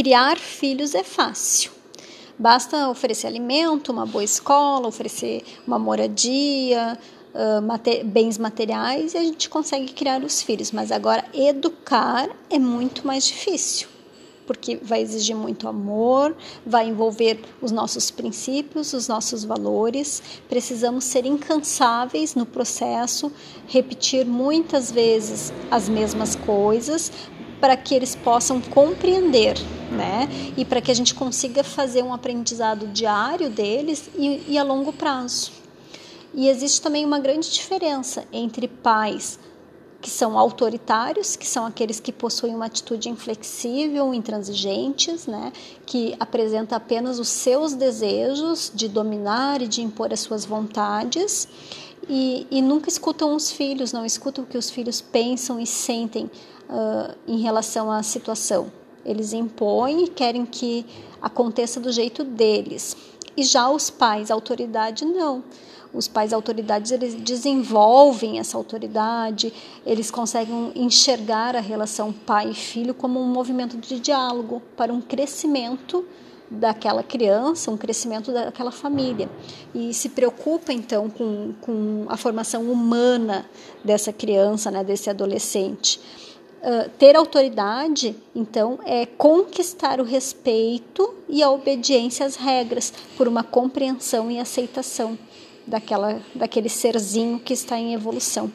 criar filhos é fácil. Basta oferecer alimento, uma boa escola, oferecer uma moradia, uh, mate bens materiais e a gente consegue criar os filhos. Mas agora, educar é muito mais difícil porque vai exigir muito amor, vai envolver os nossos princípios, os nossos valores. Precisamos ser incansáveis no processo, repetir muitas vezes as mesmas coisas para que eles possam compreender, né? E para que a gente consiga fazer um aprendizado diário deles e, e a longo prazo. E existe também uma grande diferença entre pais que são autoritários, que são aqueles que possuem uma atitude inflexível, intransigentes, né, que apresenta apenas os seus desejos de dominar e de impor as suas vontades, e, e nunca escutam os filhos, não escutam o que os filhos pensam e sentem uh, em relação à situação. Eles impõem e querem que aconteça do jeito deles. E já os pais, autoridade, não os pais autoridades eles desenvolvem essa autoridade, eles conseguem enxergar a relação pai e filho como um movimento de diálogo para um crescimento daquela criança, um crescimento daquela família. E se preocupa então com, com a formação humana dessa criança, né, desse adolescente. Uh, ter autoridade, então, é conquistar o respeito e a obediência às regras por uma compreensão e aceitação daquela, daquele serzinho que está em evolução.